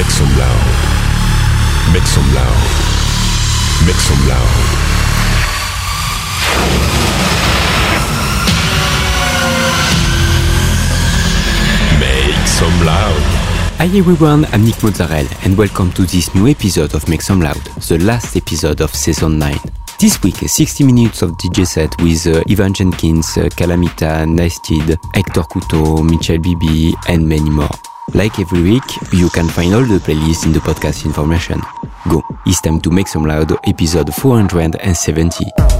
Make some loud. Make some loud. Make some loud. Make some loud. Hi everyone, I'm Nick Mozzarella and welcome to this new episode of Make Some Loud, the last episode of season 9. This week, 60 minutes of DJ set with uh, Ivan Jenkins, uh, Calamita, Nasted, Hector Couto, Michel Bibi, and many more. Like every week, you can find all the playlists in the podcast information. Go, it's time to make some loud episode 470.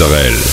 Sorel.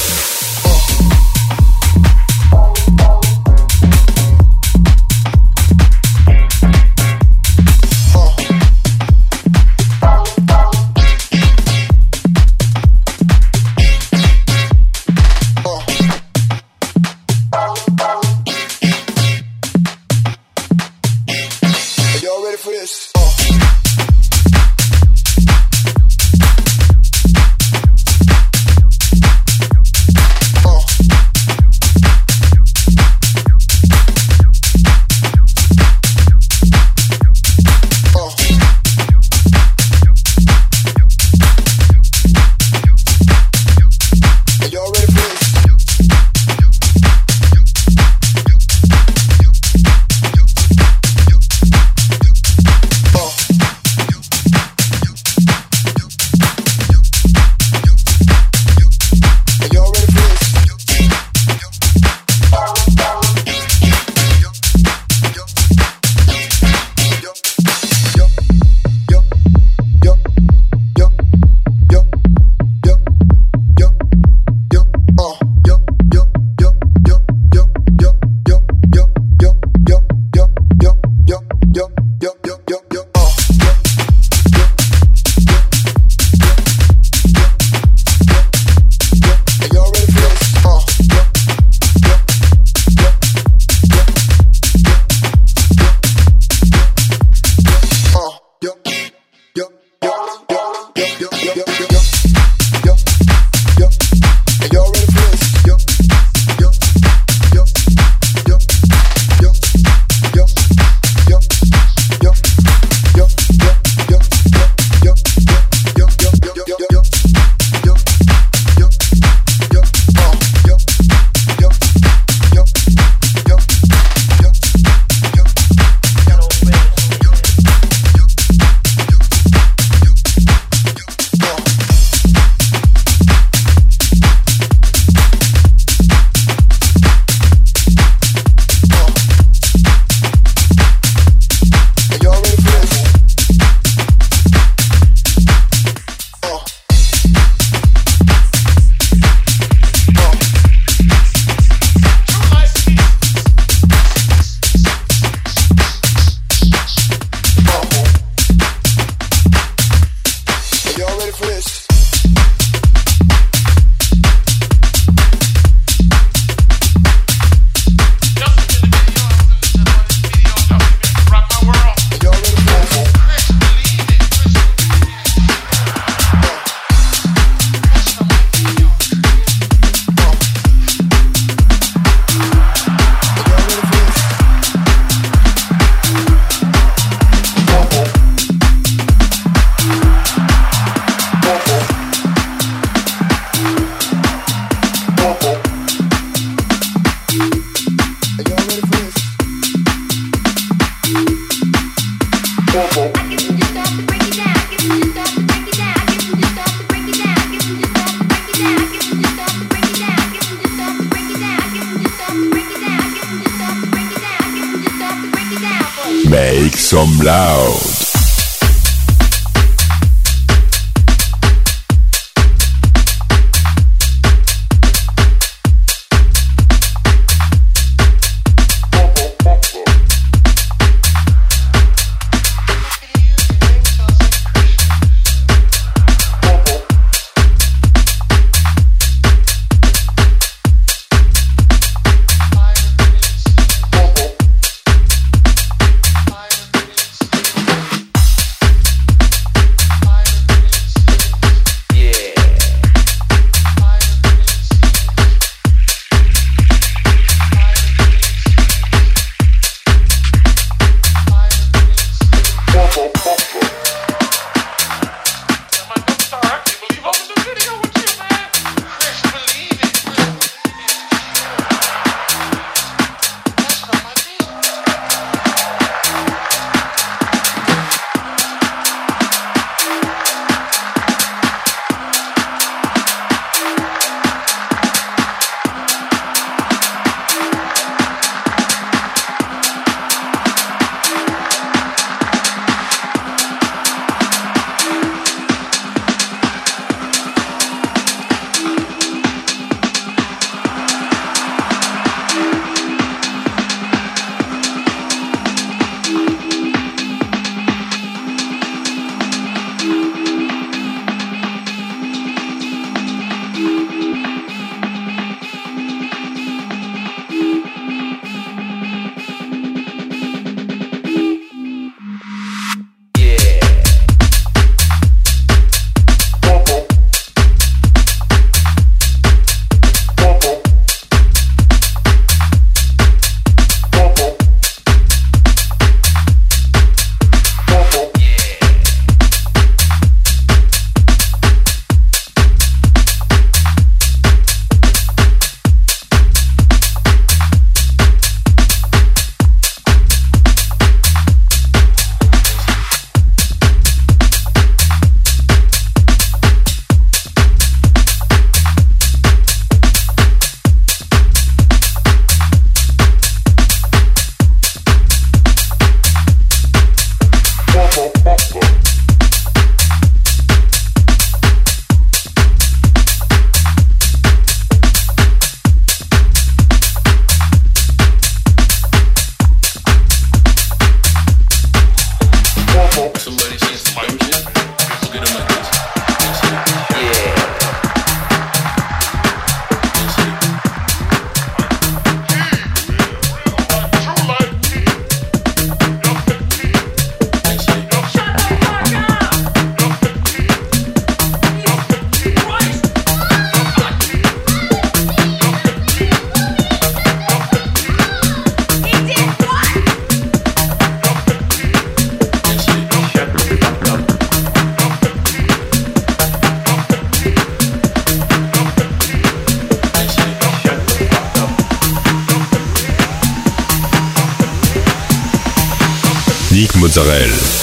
Israël.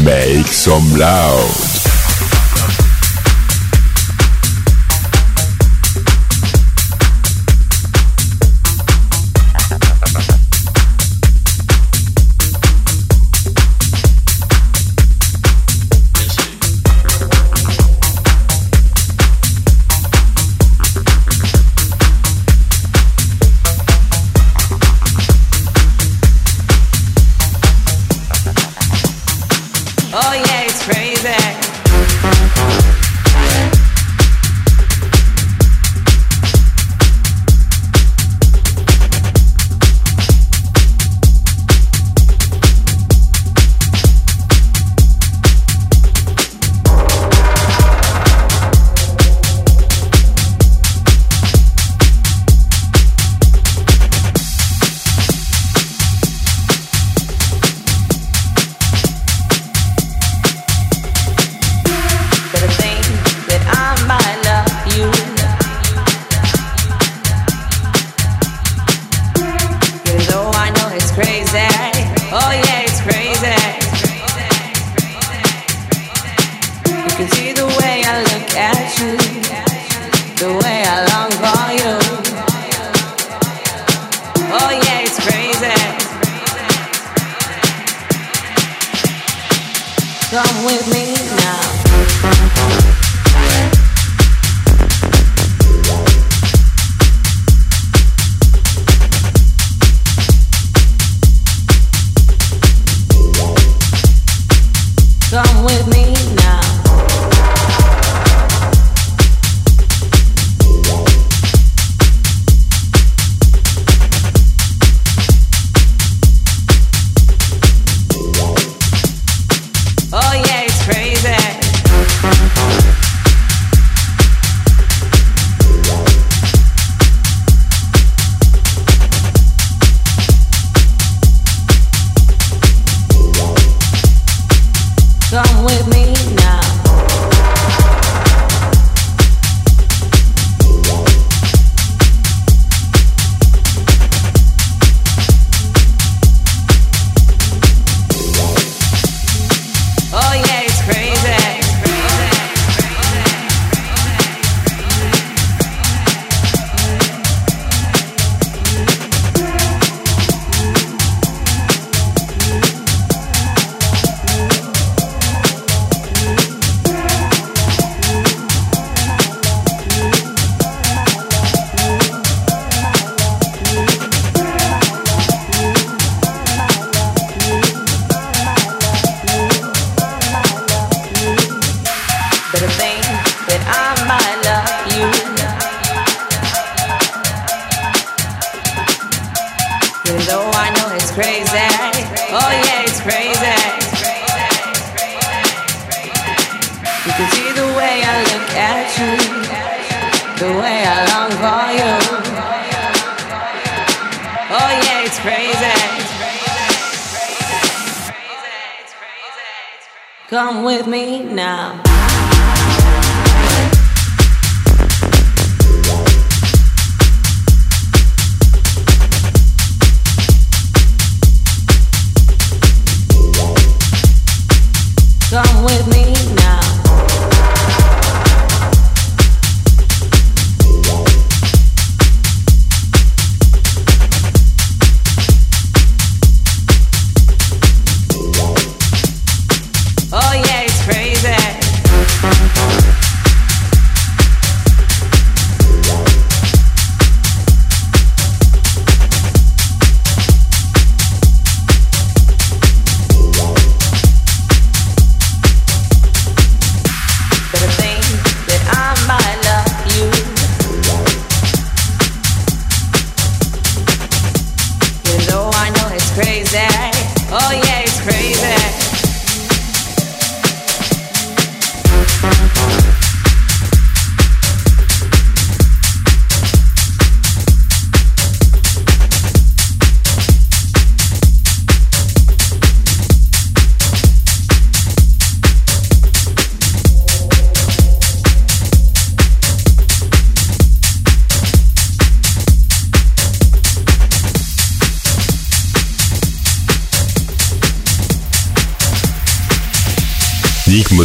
Make some loud.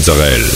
Mozzarella.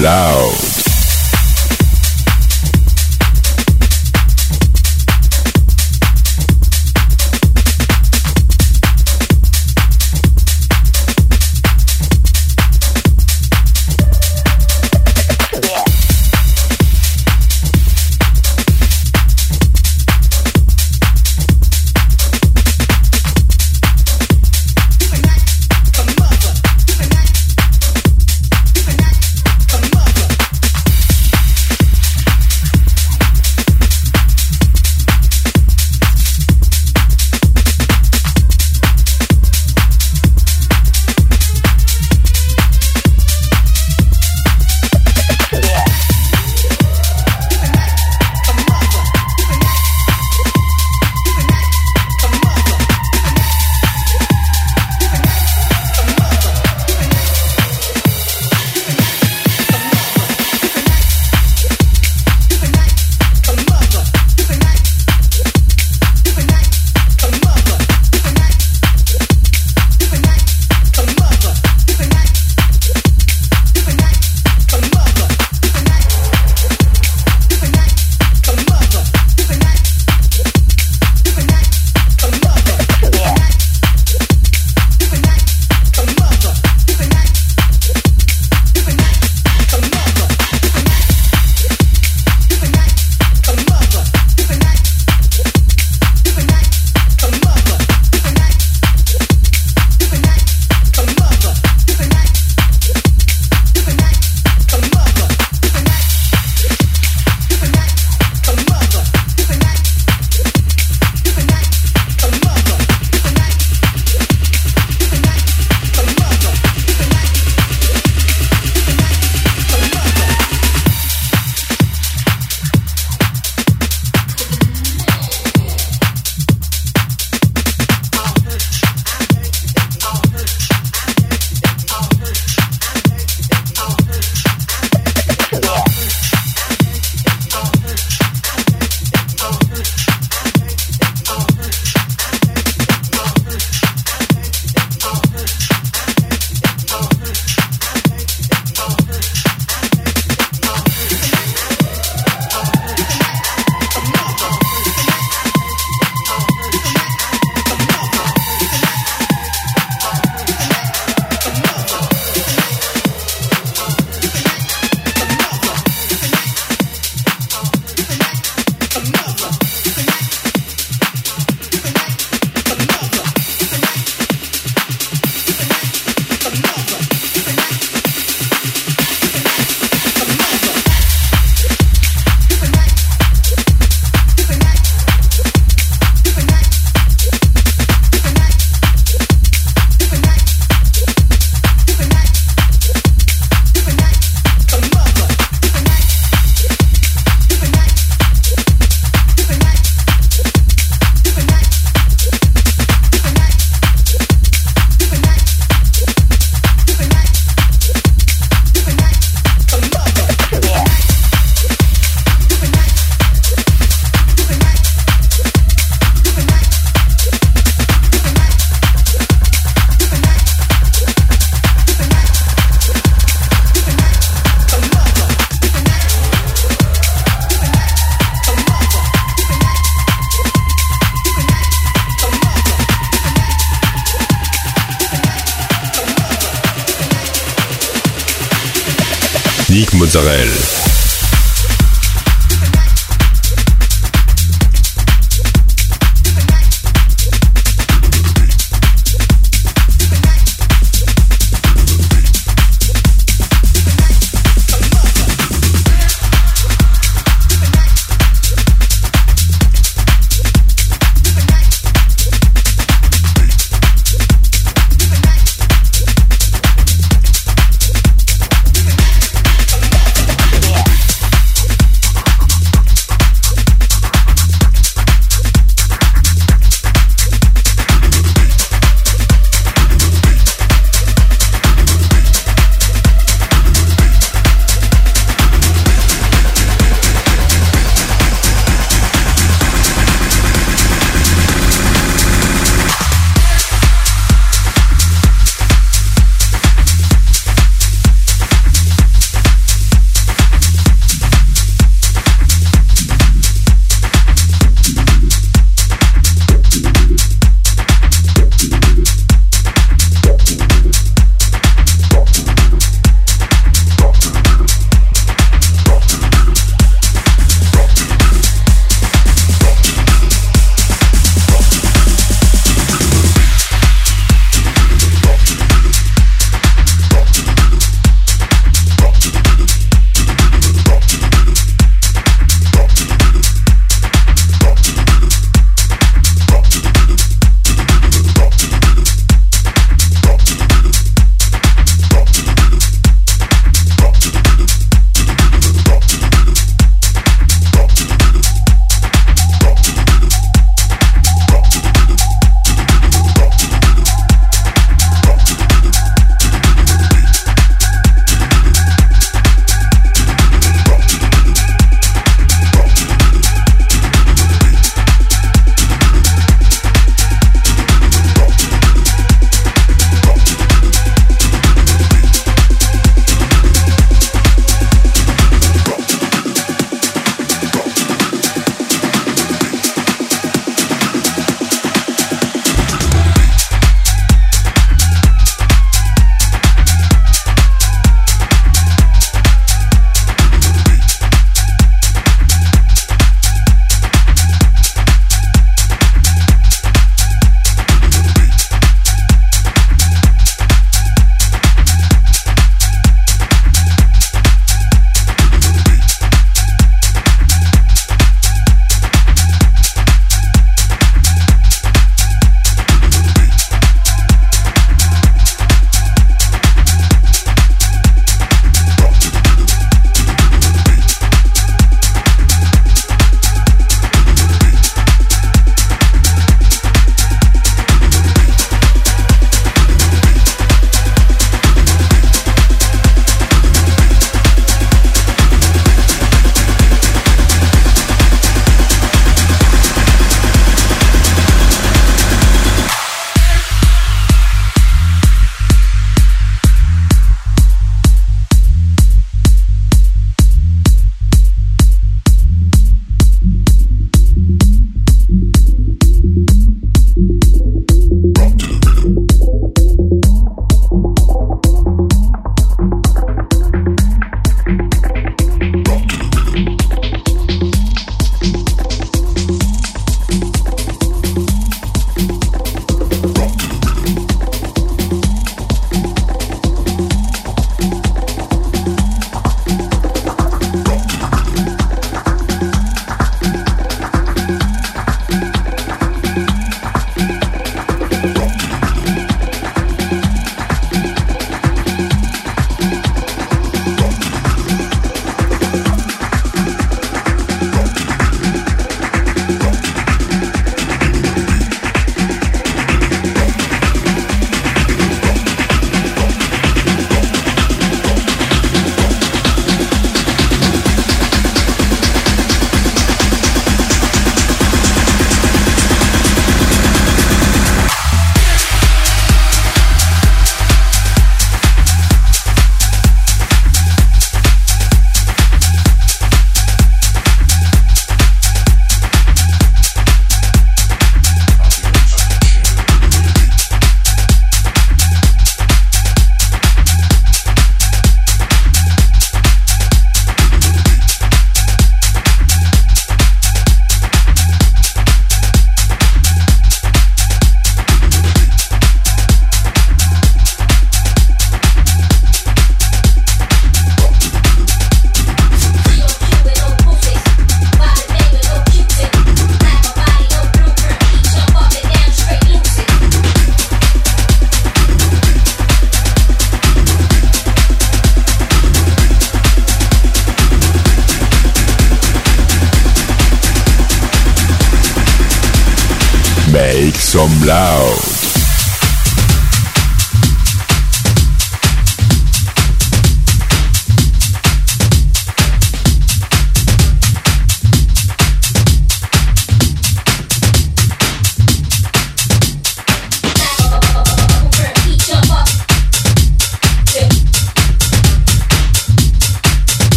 Loud. culturelle.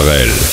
Sorel.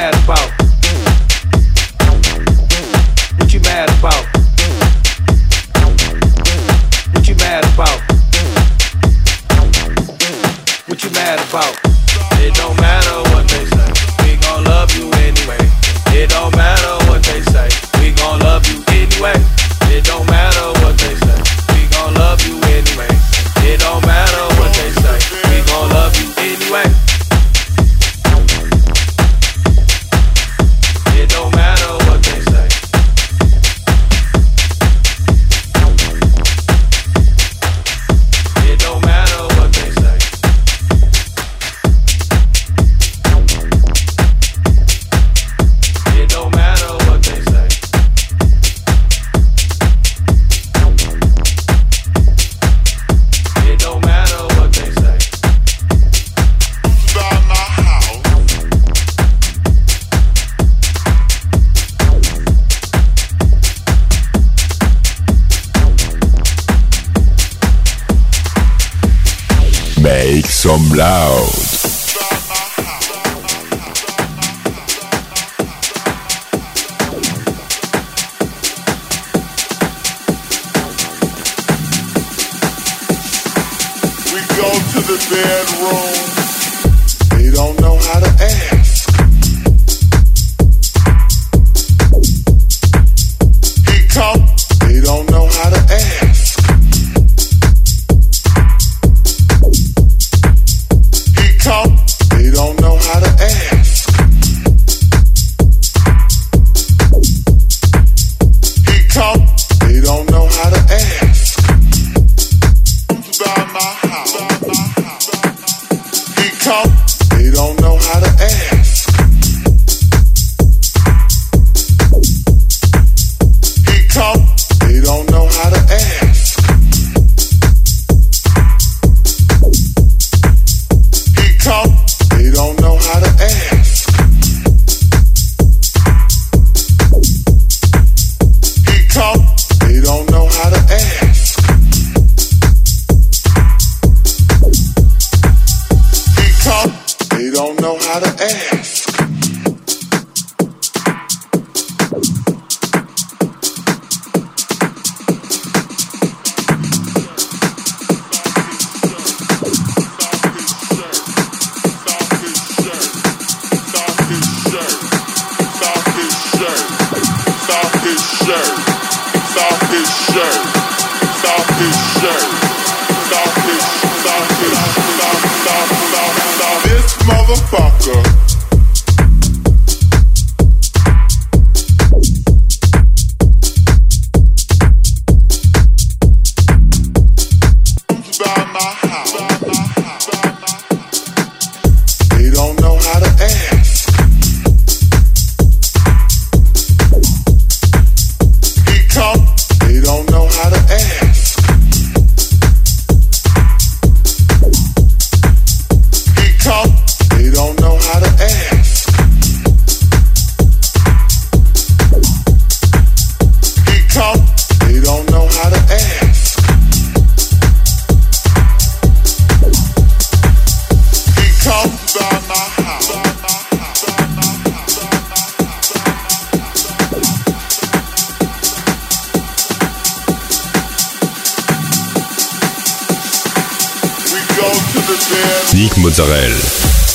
Mad about? Sieg Mozzarella.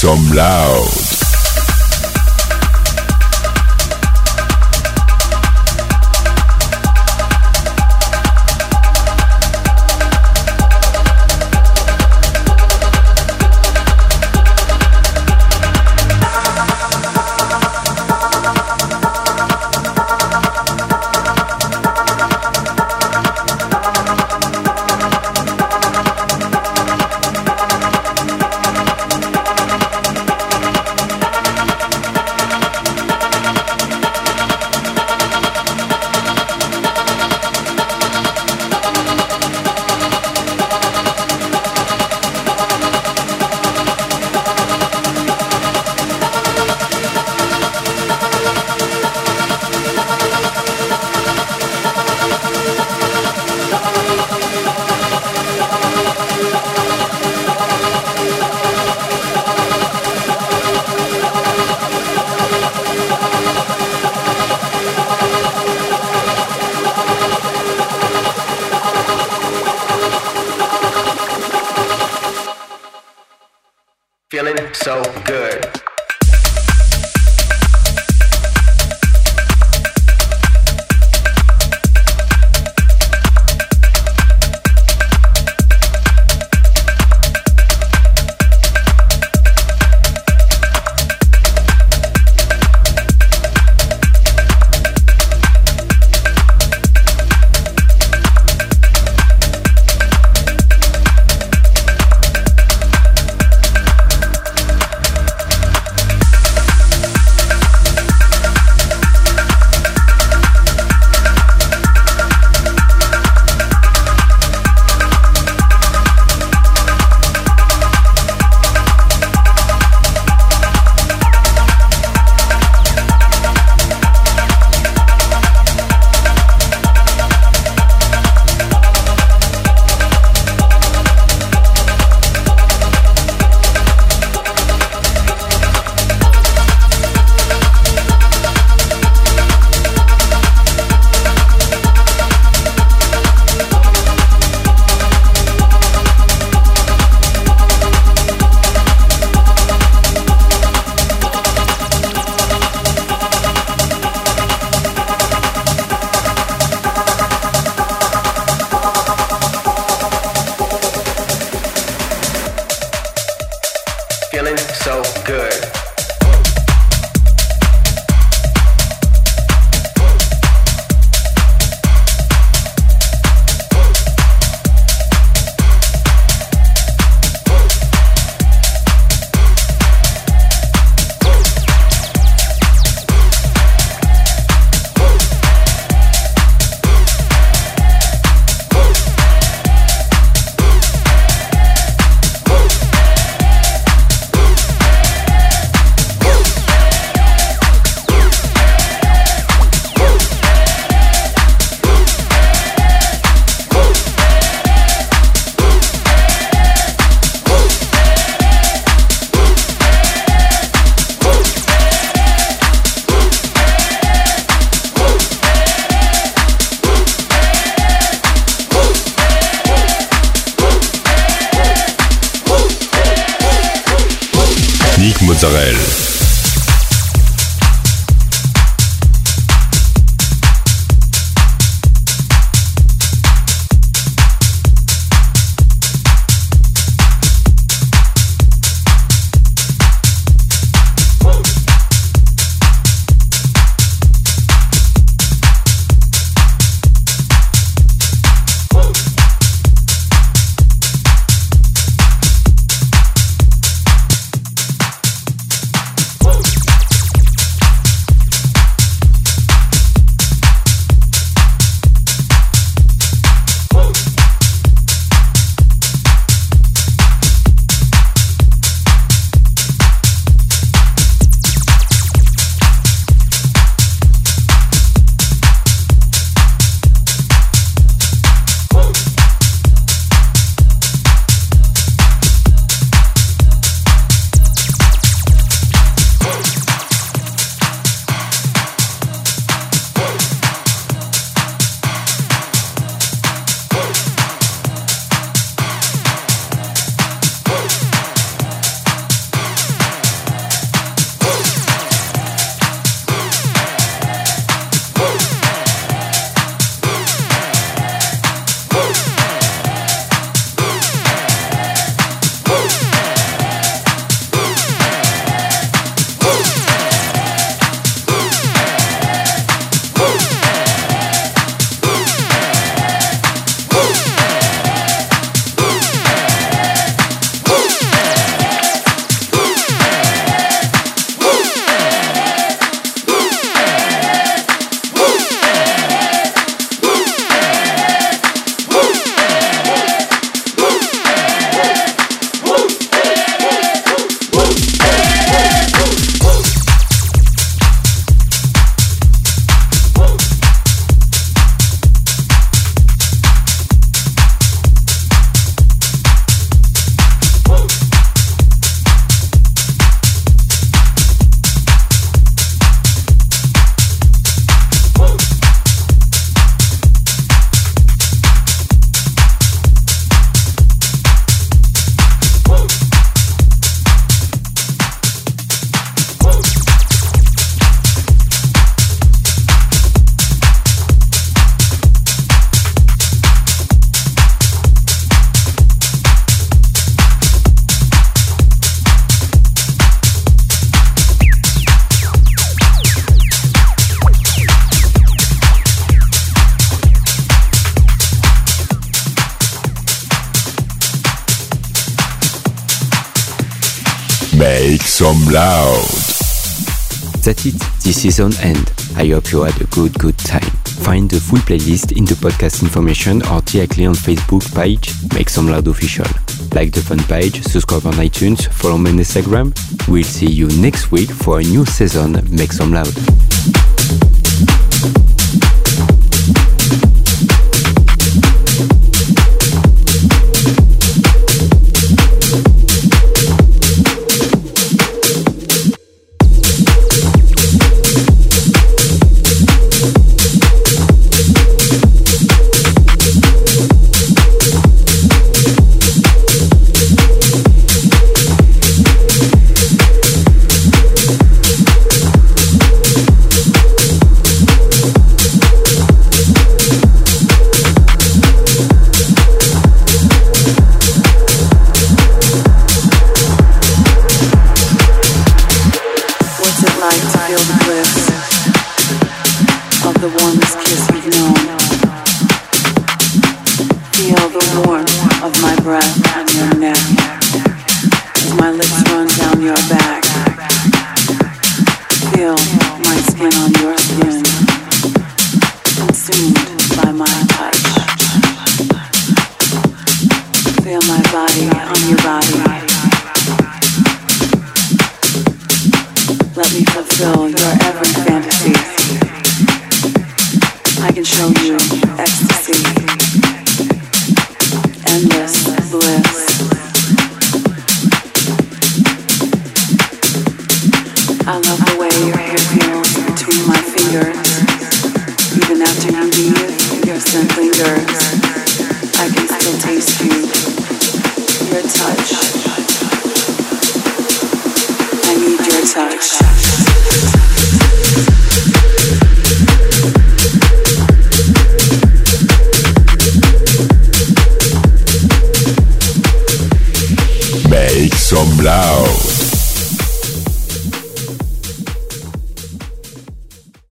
Some loud. Naturel. Season end. I hope you had a good, good time. Find the full playlist in the podcast information or directly on Facebook page Make Some Loud Official. Like the fan page, subscribe on iTunes, follow me on Instagram. We'll see you next week for a new season Make Some Loud.